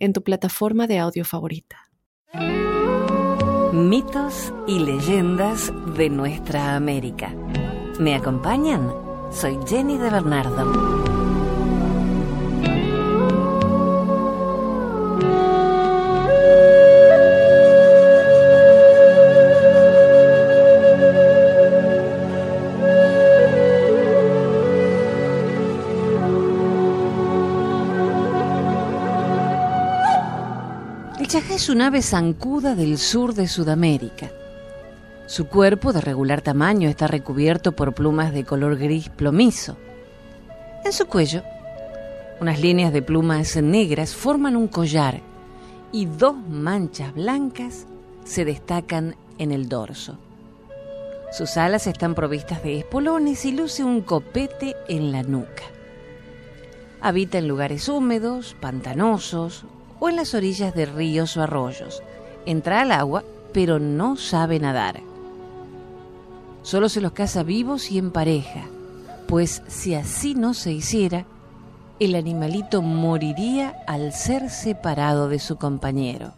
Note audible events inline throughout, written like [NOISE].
en tu plataforma de audio favorita. Mitos y leyendas de nuestra América. ¿Me acompañan? Soy Jenny de Bernardo. Chajá es un ave zancuda del sur de Sudamérica. Su cuerpo, de regular tamaño, está recubierto por plumas de color gris plomizo. En su cuello, unas líneas de plumas negras forman un collar y dos manchas blancas se destacan en el dorso. Sus alas están provistas de espolones y luce un copete en la nuca. Habita en lugares húmedos, pantanosos o en las orillas de ríos o arroyos. Entra al agua, pero no sabe nadar. Solo se los caza vivos y en pareja, pues si así no se hiciera, el animalito moriría al ser separado de su compañero.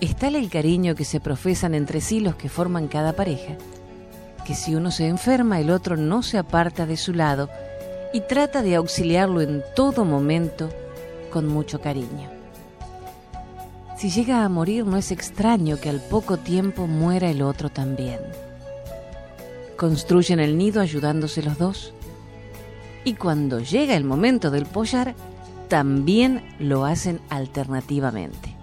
Es tal el cariño que se profesan entre sí los que forman cada pareja, que si uno se enferma el otro no se aparta de su lado y trata de auxiliarlo en todo momento con mucho cariño. Si llega a morir no es extraño que al poco tiempo muera el otro también. Construyen el nido ayudándose los dos y cuando llega el momento del pollar también lo hacen alternativamente.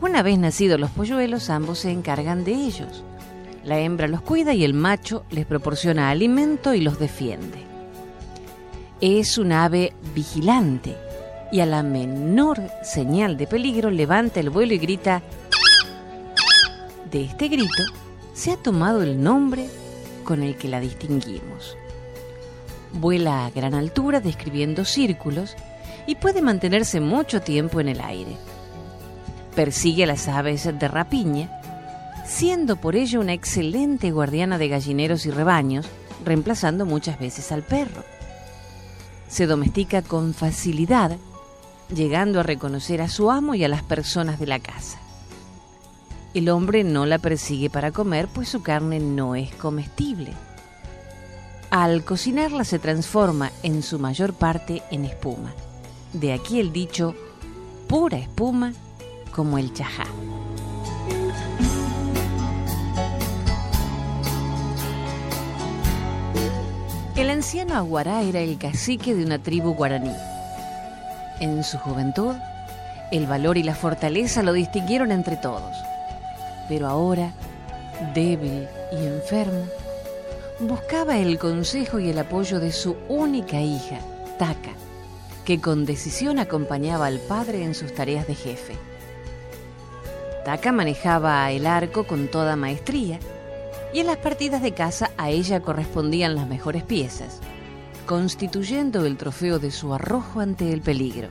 Una vez nacidos los polluelos ambos se encargan de ellos. La hembra los cuida y el macho les proporciona alimento y los defiende. Es un ave vigilante y a la menor señal de peligro levanta el vuelo y grita. De este grito se ha tomado el nombre con el que la distinguimos. Vuela a gran altura describiendo círculos y puede mantenerse mucho tiempo en el aire. Persigue a las aves de rapiña, siendo por ello una excelente guardiana de gallineros y rebaños, reemplazando muchas veces al perro. Se domestica con facilidad llegando a reconocer a su amo y a las personas de la casa. El hombre no la persigue para comer, pues su carne no es comestible. Al cocinarla se transforma en su mayor parte en espuma. De aquí el dicho pura espuma como el chajá. El anciano Aguará era el cacique de una tribu guaraní en su juventud, el valor y la fortaleza lo distinguieron entre todos. Pero ahora, débil y enfermo, buscaba el consejo y el apoyo de su única hija, Taka, que con decisión acompañaba al padre en sus tareas de jefe. Taka manejaba el arco con toda maestría y en las partidas de caza a ella correspondían las mejores piezas constituyendo el trofeo de su arrojo ante el peligro.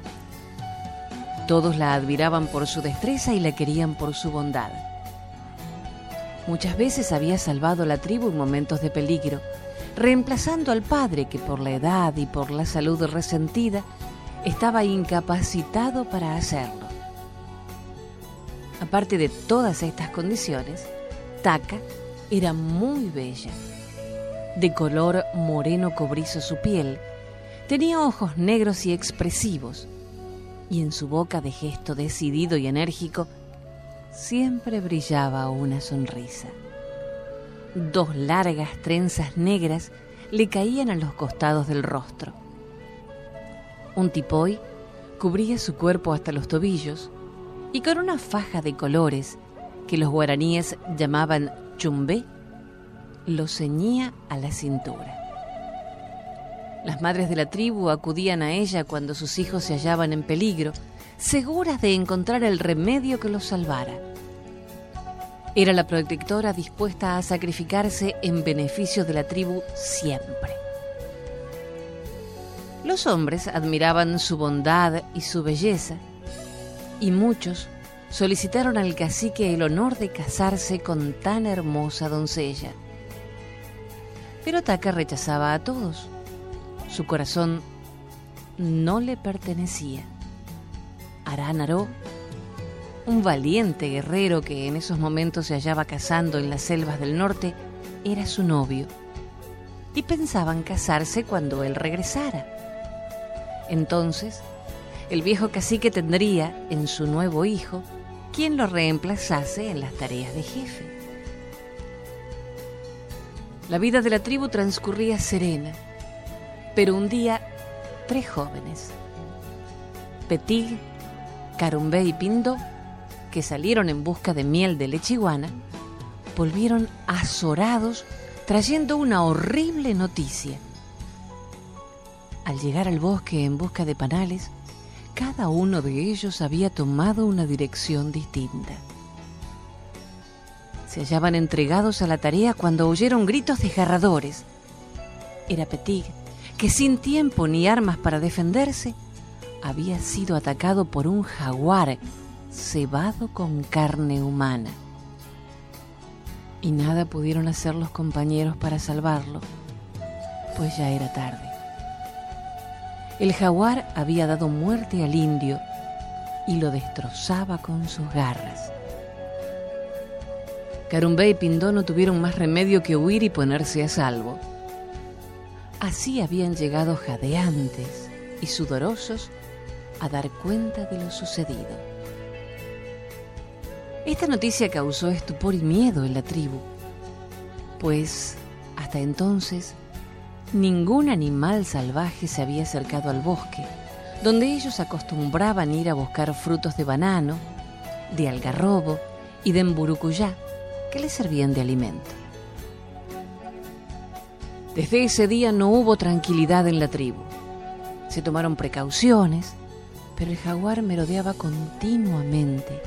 Todos la admiraban por su destreza y la querían por su bondad. Muchas veces había salvado a la tribu en momentos de peligro, reemplazando al padre que por la edad y por la salud resentida estaba incapacitado para hacerlo. Aparte de todas estas condiciones, Taka era muy bella de color moreno cobrizo su piel, tenía ojos negros y expresivos, y en su boca de gesto decidido y enérgico siempre brillaba una sonrisa. Dos largas trenzas negras le caían a los costados del rostro. Un tipoy cubría su cuerpo hasta los tobillos y con una faja de colores que los guaraníes llamaban chumbé, lo ceñía a la cintura. Las madres de la tribu acudían a ella cuando sus hijos se hallaban en peligro, seguras de encontrar el remedio que los salvara. Era la protectora dispuesta a sacrificarse en beneficio de la tribu siempre. Los hombres admiraban su bondad y su belleza, y muchos solicitaron al cacique el honor de casarse con tan hermosa doncella. Pero Taka rechazaba a todos. Su corazón no le pertenecía. Aránaro, un valiente guerrero que en esos momentos se hallaba cazando en las selvas del norte, era su novio. Y pensaban casarse cuando él regresara. Entonces, el viejo cacique tendría en su nuevo hijo quien lo reemplazase en las tareas de jefe. La vida de la tribu transcurría serena, pero un día tres jóvenes, Petig, Carumbé y Pindo, que salieron en busca de miel de lechiguana, volvieron azorados trayendo una horrible noticia. Al llegar al bosque en busca de panales, cada uno de ellos había tomado una dirección distinta. Se hallaban entregados a la tarea cuando oyeron gritos desgarradores. Era Petig, que sin tiempo ni armas para defenderse, había sido atacado por un jaguar cebado con carne humana. Y nada pudieron hacer los compañeros para salvarlo, pues ya era tarde. El jaguar había dado muerte al indio y lo destrozaba con sus garras. Carumbé y Pindó no tuvieron más remedio que huir y ponerse a salvo. Así habían llegado jadeantes y sudorosos a dar cuenta de lo sucedido. Esta noticia causó estupor y miedo en la tribu, pues hasta entonces ningún animal salvaje se había acercado al bosque, donde ellos acostumbraban ir a buscar frutos de banano, de algarrobo y de emburucuyá, que les servían de alimento. Desde ese día no hubo tranquilidad en la tribu. Se tomaron precauciones, pero el jaguar merodeaba continuamente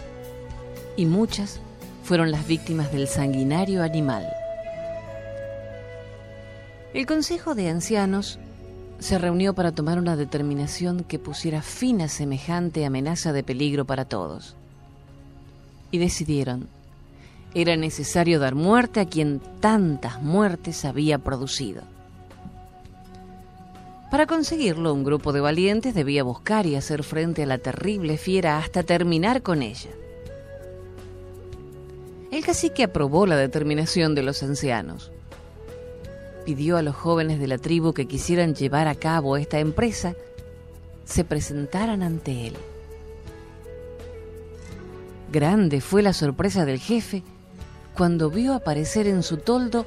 y muchas fueron las víctimas del sanguinario animal. El Consejo de Ancianos se reunió para tomar una determinación que pusiera fin a semejante amenaza de peligro para todos. Y decidieron, era necesario dar muerte a quien tantas muertes había producido. Para conseguirlo, un grupo de valientes debía buscar y hacer frente a la terrible fiera hasta terminar con ella. El cacique aprobó la determinación de los ancianos pidió a los jóvenes de la tribu que quisieran llevar a cabo esta empresa se presentaran ante él. Grande fue la sorpresa del jefe cuando vio aparecer en su toldo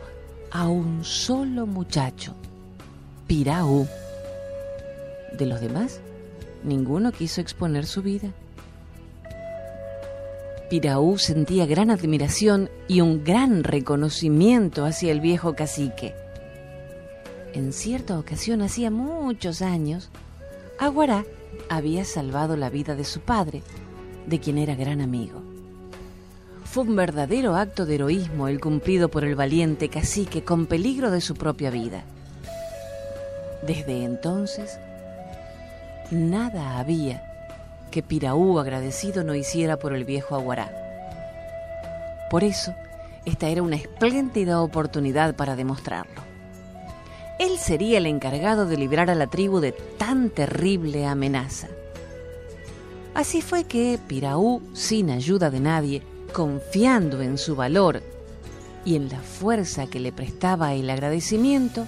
a un solo muchacho, Piraú. De los demás, ninguno quiso exponer su vida. Piraú sentía gran admiración y un gran reconocimiento hacia el viejo cacique en cierta ocasión hacía muchos años, Aguará había salvado la vida de su padre, de quien era gran amigo. Fue un verdadero acto de heroísmo el cumplido por el valiente cacique con peligro de su propia vida. Desde entonces, nada había que Piraú agradecido no hiciera por el viejo Aguará. Por eso, esta era una espléndida oportunidad para demostrarlo él sería el encargado de librar a la tribu de tan terrible amenaza. Así fue que Piraú, sin ayuda de nadie, confiando en su valor y en la fuerza que le prestaba el agradecimiento,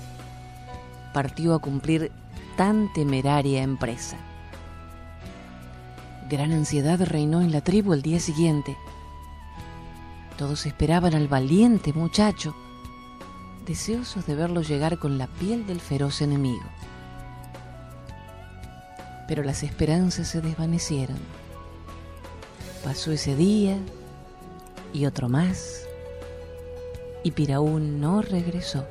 partió a cumplir tan temeraria empresa. Gran ansiedad reinó en la tribu el día siguiente. Todos esperaban al valiente muchacho deseosos de verlo llegar con la piel del feroz enemigo. Pero las esperanzas se desvanecieron. Pasó ese día y otro más, y Piraú no regresó.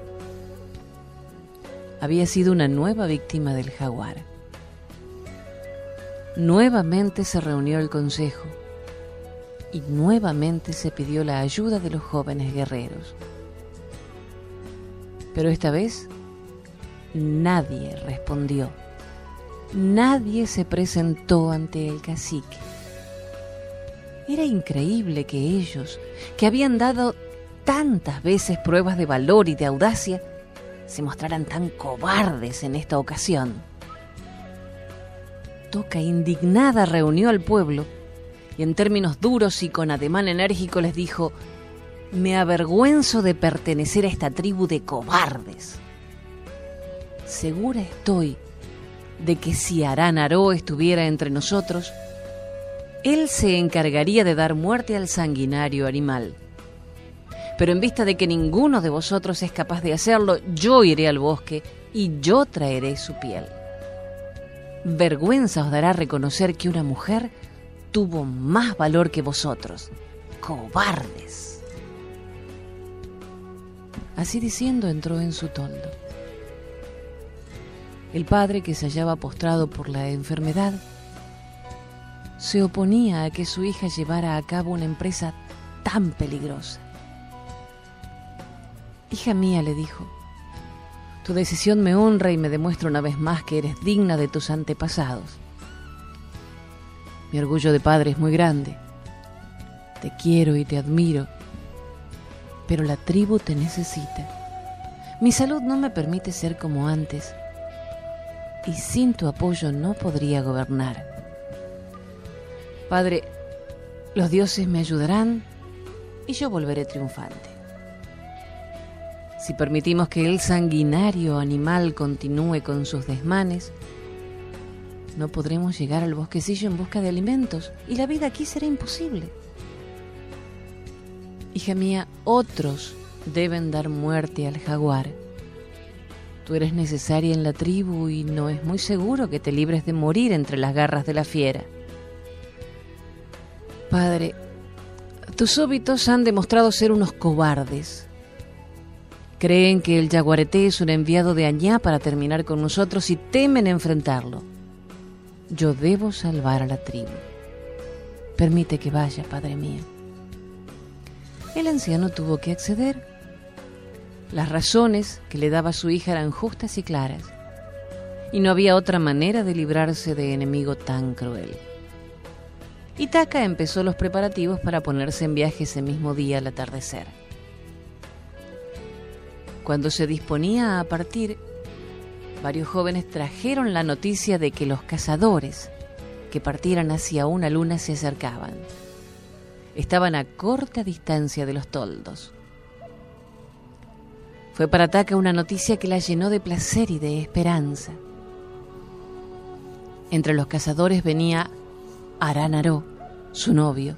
Había sido una nueva víctima del jaguar. nuevamente se reunió el consejo y nuevamente se pidió la ayuda de los jóvenes guerreros. Pero esta vez nadie respondió. Nadie se presentó ante el cacique. Era increíble que ellos, que habían dado tantas veces pruebas de valor y de audacia, se mostraran tan cobardes en esta ocasión. Toca indignada reunió al pueblo y en términos duros y con ademán enérgico les dijo, me avergüenzo de pertenecer a esta tribu de cobardes. Segura estoy de que si Arán Aró estuviera entre nosotros, él se encargaría de dar muerte al sanguinario animal. Pero en vista de que ninguno de vosotros es capaz de hacerlo, yo iré al bosque y yo traeré su piel. Vergüenza os dará reconocer que una mujer tuvo más valor que vosotros. Cobardes. Así diciendo entró en su toldo. El padre, que se hallaba postrado por la enfermedad, se oponía a que su hija llevara a cabo una empresa tan peligrosa. Hija mía, le dijo, tu decisión me honra y me demuestra una vez más que eres digna de tus antepasados. Mi orgullo de padre es muy grande. Te quiero y te admiro, pero la tribu te necesita. Mi salud no me permite ser como antes y sin tu apoyo no podría gobernar. Padre, los dioses me ayudarán y yo volveré triunfante. Si permitimos que el sanguinario animal continúe con sus desmanes, no podremos llegar al bosquecillo en busca de alimentos y la vida aquí será imposible. Hija mía, otros deben dar muerte al jaguar. Tú eres necesaria en la tribu y no es muy seguro que te libres de morir entre las garras de la fiera. Padre, tus súbitos han demostrado ser unos cobardes. Creen que el jaguarete es un enviado de Añá para terminar con nosotros y temen enfrentarlo. Yo debo salvar a la tribu. Permite que vaya, Padre mío. El anciano tuvo que acceder. Las razones que le daba su hija eran justas y claras, y no había otra manera de librarse de enemigo tan cruel. Itaca empezó los preparativos para ponerse en viaje ese mismo día al atardecer. Cuando se disponía a partir, varios jóvenes trajeron la noticia de que los cazadores que partieran hacia una luna se acercaban. Estaban a corta distancia de los toldos. Fue para Taca una noticia que la llenó de placer y de esperanza. Entre los cazadores venía Aranaró, su novio,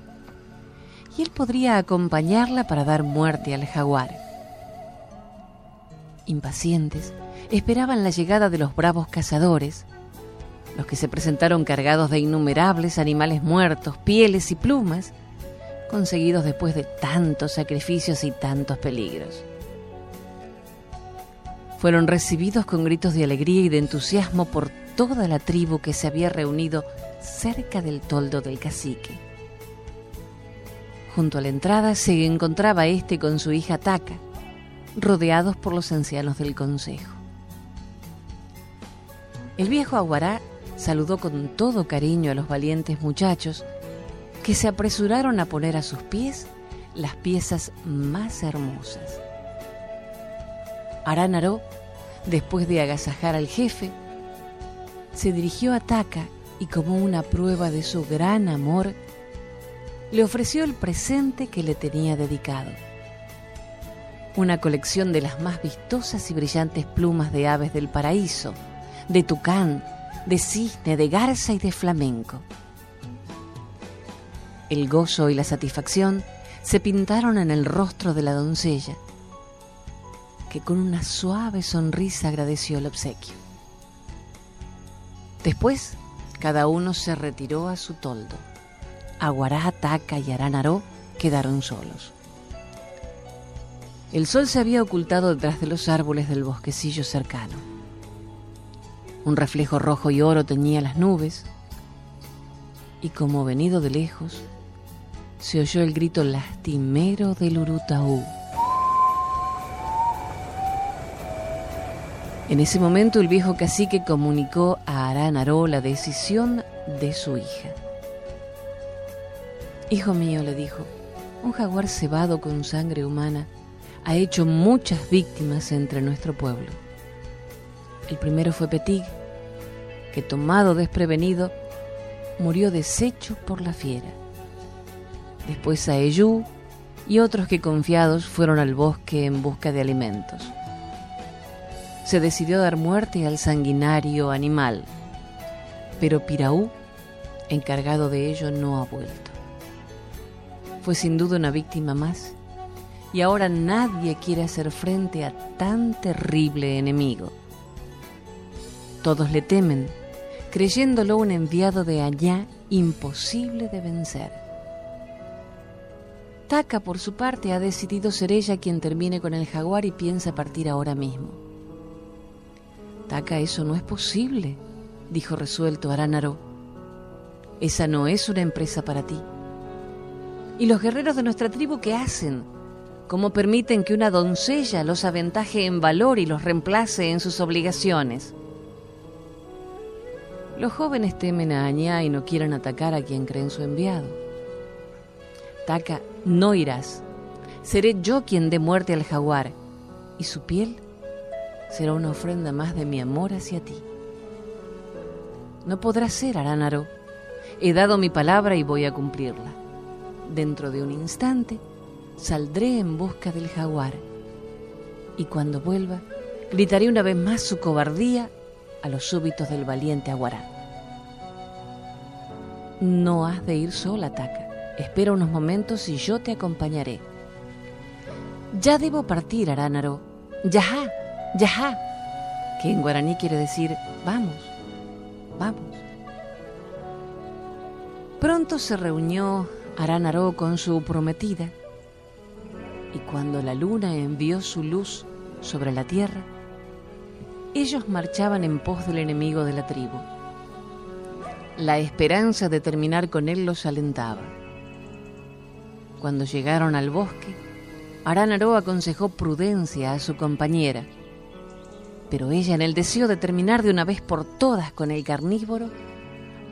y él podría acompañarla para dar muerte al jaguar. Impacientes, esperaban la llegada de los bravos cazadores, los que se presentaron cargados de innumerables animales muertos, pieles y plumas, conseguidos después de tantos sacrificios y tantos peligros. Fueron recibidos con gritos de alegría y de entusiasmo por toda la tribu que se había reunido cerca del toldo del cacique. Junto a la entrada se encontraba este con su hija Taca, rodeados por los ancianos del consejo. El viejo Aguará saludó con todo cariño a los valientes muchachos que se apresuraron a poner a sus pies las piezas más hermosas. Aránaro, después de agasajar al jefe, se dirigió a Taca y como una prueba de su gran amor, le ofreció el presente que le tenía dedicado. Una colección de las más vistosas y brillantes plumas de aves del paraíso, de tucán, de cisne, de garza y de flamenco. El gozo y la satisfacción se pintaron en el rostro de la doncella, que con una suave sonrisa agradeció el obsequio. Después, cada uno se retiró a su toldo. Aguará, Taca y Aránaro quedaron solos. El sol se había ocultado detrás de los árboles del bosquecillo cercano. Un reflejo rojo y oro teñía las nubes. y como venido de lejos, se oyó el grito lastimero del Urutaú. En ese momento el viejo cacique comunicó a Aranaró la decisión de su hija. Hijo mío, le dijo, un jaguar cebado con sangre humana ha hecho muchas víctimas entre nuestro pueblo. El primero fue Petig, que tomado desprevenido, murió deshecho por la fiera. Después Aeyú y otros que confiados fueron al bosque en busca de alimentos. Se decidió dar muerte al sanguinario animal, pero Piraú, encargado de ello, no ha vuelto. Fue sin duda una víctima más y ahora nadie quiere hacer frente a tan terrible enemigo. Todos le temen, creyéndolo un enviado de allá imposible de vencer. Taka, por su parte, ha decidido ser ella quien termine con el jaguar y piensa partir ahora mismo. Taka, eso no es posible, dijo resuelto Aránaro. Esa no es una empresa para ti. ¿Y los guerreros de nuestra tribu qué hacen? ¿Cómo permiten que una doncella los aventaje en valor y los reemplace en sus obligaciones? Los jóvenes temen a Añá y no quieren atacar a quien creen su enviado. Taka, no irás. Seré yo quien dé muerte al jaguar, y su piel será una ofrenda más de mi amor hacia ti. No podrá ser, Aránaro. He dado mi palabra y voy a cumplirla. Dentro de un instante saldré en busca del jaguar, y cuando vuelva, gritaré una vez más su cobardía a los súbitos del valiente Aguará. No has de ir sola, Taka. Espera unos momentos y yo te acompañaré. Ya debo partir, Aránaro. Yajá, yajá, que en guaraní quiere decir vamos, vamos. Pronto se reunió Aránaro con su prometida y cuando la luna envió su luz sobre la tierra, ellos marchaban en pos del enemigo de la tribu. La esperanza de terminar con él los alentaba. Cuando llegaron al bosque, Aránaro aconsejó prudencia a su compañera, pero ella en el deseo de terminar de una vez por todas con el carnívoro,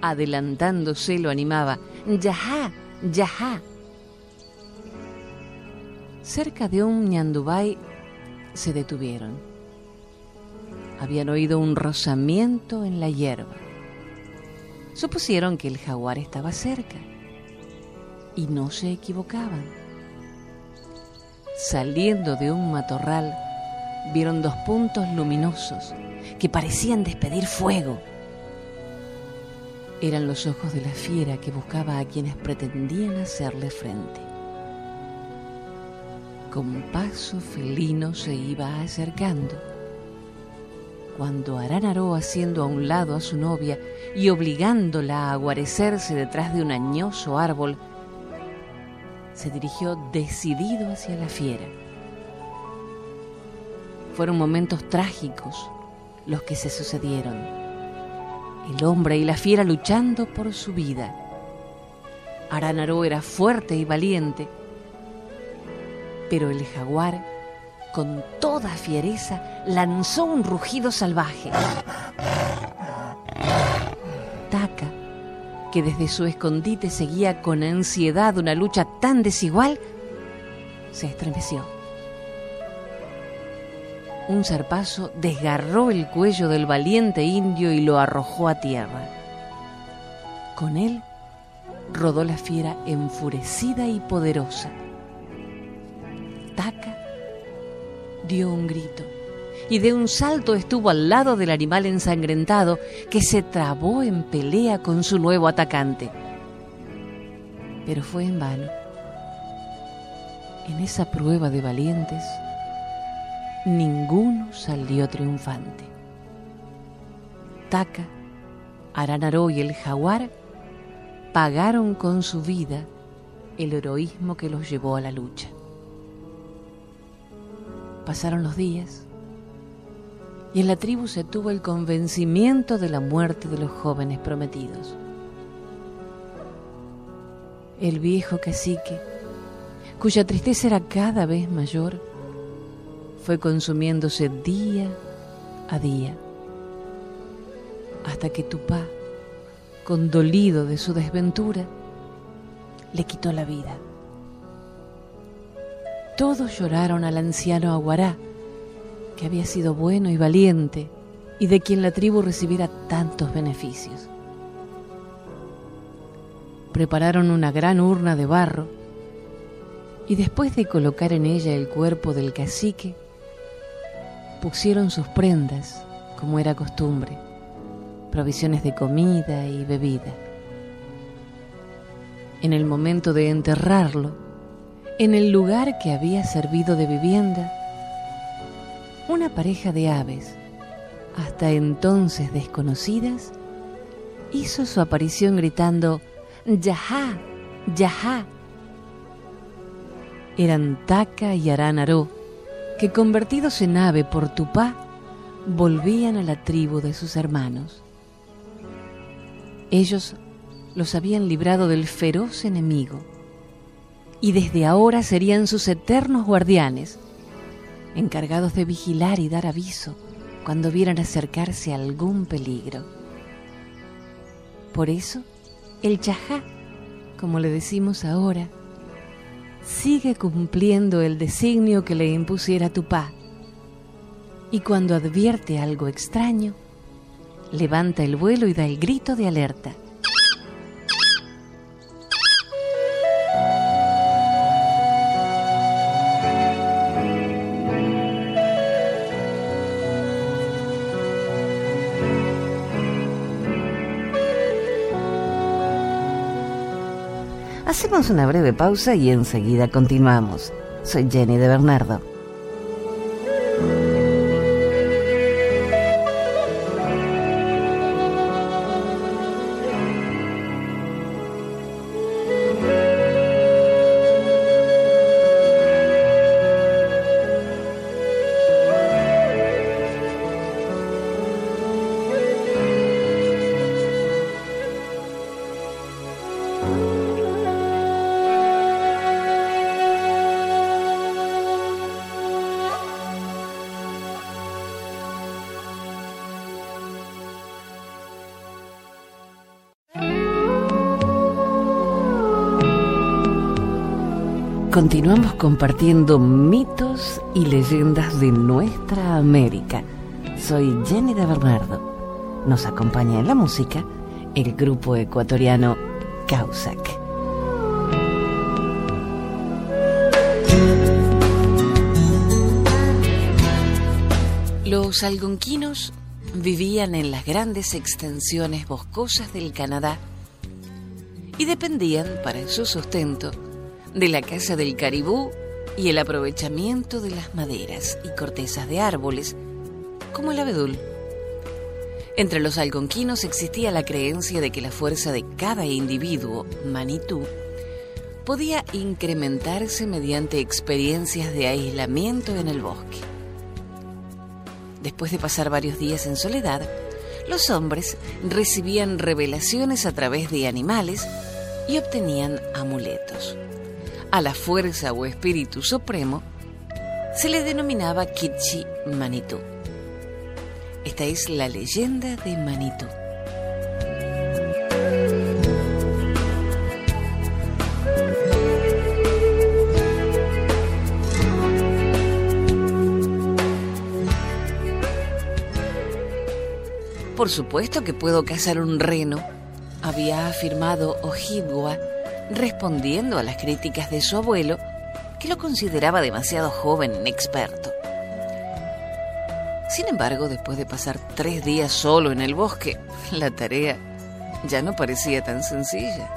adelantándose lo animaba, ¡Yajá! ¡Yajá! Cerca de un ñandubay se detuvieron habían oído un rozamiento en la hierba. Supusieron que el jaguar estaba cerca y no se equivocaban. Saliendo de un matorral, vieron dos puntos luminosos que parecían despedir fuego. Eran los ojos de la fiera que buscaba a quienes pretendían hacerle frente. Con paso felino se iba acercando cuando Aránaro, haciendo a un lado a su novia y obligándola a guarecerse detrás de un añoso árbol, se dirigió decidido hacia la fiera. Fueron momentos trágicos los que se sucedieron. El hombre y la fiera luchando por su vida. Aránaro era fuerte y valiente, pero el jaguar con toda fiereza, lanzó un rugido salvaje. Taka, que desde su escondite seguía con ansiedad una lucha tan desigual, se estremeció. Un zarpazo desgarró el cuello del valiente indio y lo arrojó a tierra. Con él rodó la fiera enfurecida y poderosa. Taka dio un grito y de un salto estuvo al lado del animal ensangrentado que se trabó en pelea con su nuevo atacante. Pero fue en vano. En esa prueba de valientes, ninguno salió triunfante. Taka, Aranaró y el jaguar pagaron con su vida el heroísmo que los llevó a la lucha. Pasaron los días y en la tribu se tuvo el convencimiento de la muerte de los jóvenes prometidos. el viejo cacique, cuya tristeza era cada vez mayor, fue consumiéndose día a día, hasta que Tupá, condolido de su desventura, le quitó la vida. Todos lloraron al anciano Aguará, que había sido bueno y valiente y de quien la tribu recibiera tantos beneficios. Prepararon una gran urna de barro y después de colocar en ella el cuerpo del cacique, pusieron sus prendas, como era costumbre, provisiones de comida y bebida. En el momento de enterrarlo, en el lugar que había servido de vivienda, una pareja de aves, hasta entonces desconocidas, hizo su aparición gritando Yahá, Yahá. Eran Taka y Aranaró, que convertidos en ave por Tupá, volvían a la tribu de sus hermanos. Ellos los habían librado del feroz enemigo y desde ahora serían sus eternos guardianes, encargados de vigilar y dar aviso cuando vieran acercarse algún peligro. Por eso, el chajá, como le decimos ahora, sigue cumpliendo el designio que le impusiera Tupá. Y cuando advierte algo extraño, levanta el vuelo y da el grito de alerta. Hacemos una breve pausa y enseguida continuamos. Soy Jenny de Bernardo. Continuamos compartiendo mitos y leyendas de nuestra América. Soy Jenny de Bernardo. Nos acompaña en la música el grupo ecuatoriano Causac. Los algonquinos vivían en las grandes extensiones boscosas del Canadá y dependían para su sustento de la caza del caribú y el aprovechamiento de las maderas y cortezas de árboles, como el abedul. Entre los algonquinos existía la creencia de que la fuerza de cada individuo, Manitú, podía incrementarse mediante experiencias de aislamiento en el bosque. Después de pasar varios días en soledad, los hombres recibían revelaciones a través de animales y obtenían amuletos a la fuerza o espíritu supremo, se le denominaba Kichi Manitou. Esta es la leyenda de Manitou. Por supuesto que puedo cazar un reno, había afirmado Ojibwa respondiendo a las críticas de su abuelo, que lo consideraba demasiado joven e inexperto. Sin embargo, después de pasar tres días solo en el bosque, [LAUGHS] la tarea ya no parecía tan sencilla.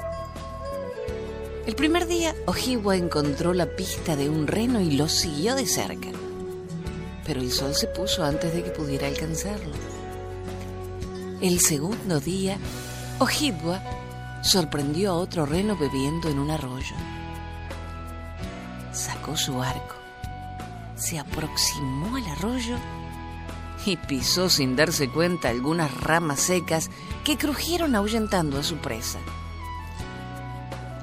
El primer día, Ojibwa encontró la pista de un reno y lo siguió de cerca. Pero el sol se puso antes de que pudiera alcanzarlo. El segundo día, Ojibwa sorprendió a otro reno bebiendo en un arroyo. Sacó su arco, se aproximó al arroyo y pisó sin darse cuenta algunas ramas secas que crujieron ahuyentando a su presa.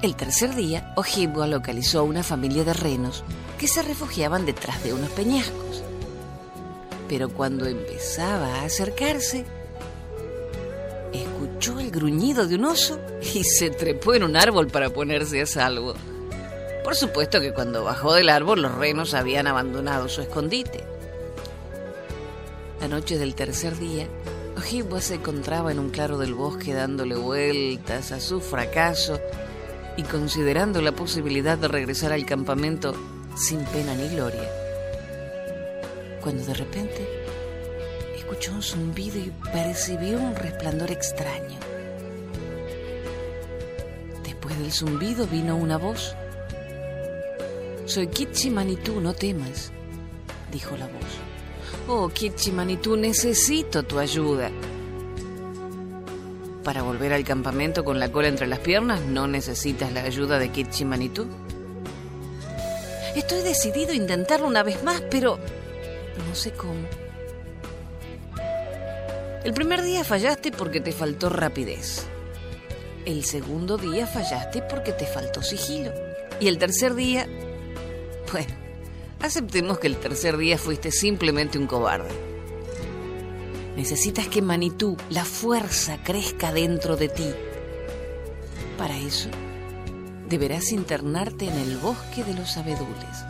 El tercer día, Ojibwa localizó una familia de renos que se refugiaban detrás de unos peñascos. Pero cuando empezaba a acercarse, escuchó el gruñido de un oso y se trepó en un árbol para ponerse a salvo. Por supuesto que cuando bajó del árbol los renos habían abandonado su escondite. La noche del tercer día, Ojibwa se encontraba en un claro del bosque dándole vueltas a su fracaso y considerando la posibilidad de regresar al campamento sin pena ni gloria. Cuando de repente escuchó un zumbido y percibió un resplandor extraño. Después del zumbido vino una voz. Soy Kitchi Manitú, no temas, dijo la voz. Oh, Kitchi Manitú, necesito tu ayuda. Para volver al campamento con la cola entre las piernas, no necesitas la ayuda de Kitchi Manitú. Estoy decidido a intentarlo una vez más, pero no sé cómo. El primer día fallaste porque te faltó rapidez. El segundo día fallaste porque te faltó sigilo. Y el tercer día... Bueno, aceptemos que el tercer día fuiste simplemente un cobarde. Necesitas que Manitú, la fuerza, crezca dentro de ti. Para eso, deberás internarte en el bosque de los abedules.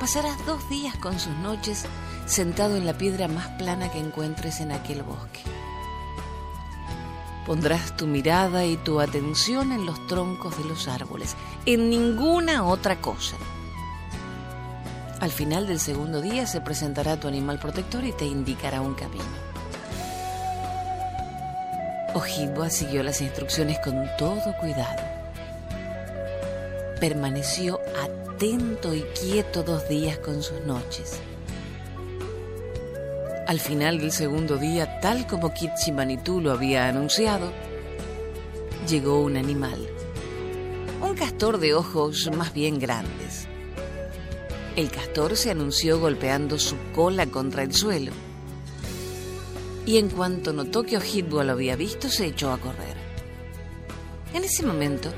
Pasarás dos días con sus noches sentado en la piedra más plana que encuentres en aquel bosque. Pondrás tu mirada y tu atención en los troncos de los árboles, en ninguna otra cosa. Al final del segundo día se presentará tu animal protector y te indicará un camino. Ojibwa siguió las instrucciones con todo cuidado. Permaneció atento y quieto dos días con sus noches. Al final del segundo día, tal como Kitsimanitu lo había anunciado, llegó un animal, un castor de ojos más bien grandes. El castor se anunció golpeando su cola contra el suelo. Y en cuanto notó que Ojibwa lo había visto, se echó a correr. En ese momento,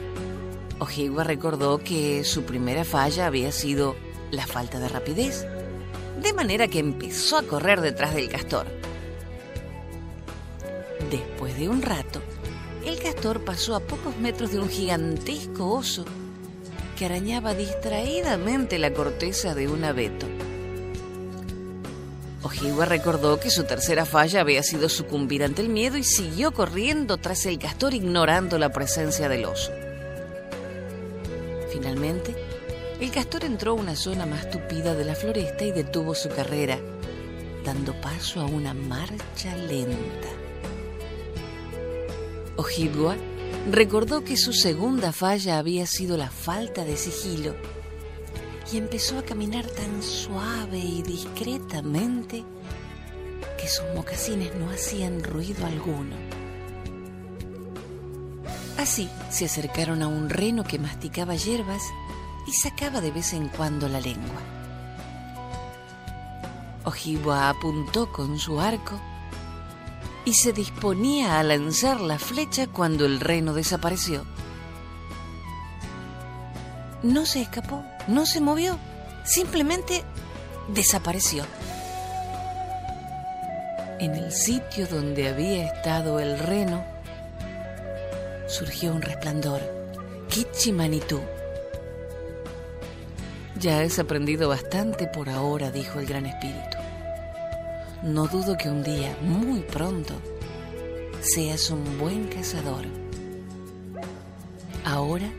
Ojibwa recordó que su primera falla había sido la falta de rapidez, de manera que empezó a correr detrás del castor. Después de un rato, el castor pasó a pocos metros de un gigantesco oso que arañaba distraídamente la corteza de un abeto. Ojibwa recordó que su tercera falla había sido sucumbir ante el miedo y siguió corriendo tras el castor ignorando la presencia del oso. Finalmente, el castor entró a una zona más tupida de la floresta y detuvo su carrera, dando paso a una marcha lenta. Ojibwa recordó que su segunda falla había sido la falta de sigilo y empezó a caminar tan suave y discretamente que sus mocasines no hacían ruido alguno. Así se acercaron a un reno que masticaba hierbas y sacaba de vez en cuando la lengua. Ojibwa apuntó con su arco y se disponía a lanzar la flecha cuando el reno desapareció. No se escapó, no se movió, simplemente desapareció. En el sitio donde había estado el reno, surgió un resplandor, Kichimanitú. Ya has aprendido bastante por ahora, dijo el gran espíritu. No dudo que un día, muy pronto, seas un buen cazador. Ahora,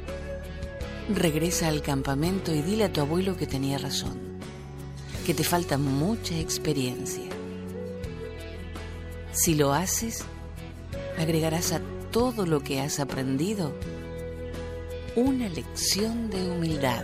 regresa al campamento y dile a tu abuelo que tenía razón, que te falta mucha experiencia. Si lo haces, agregarás a todo lo que has aprendido una lección de humildad.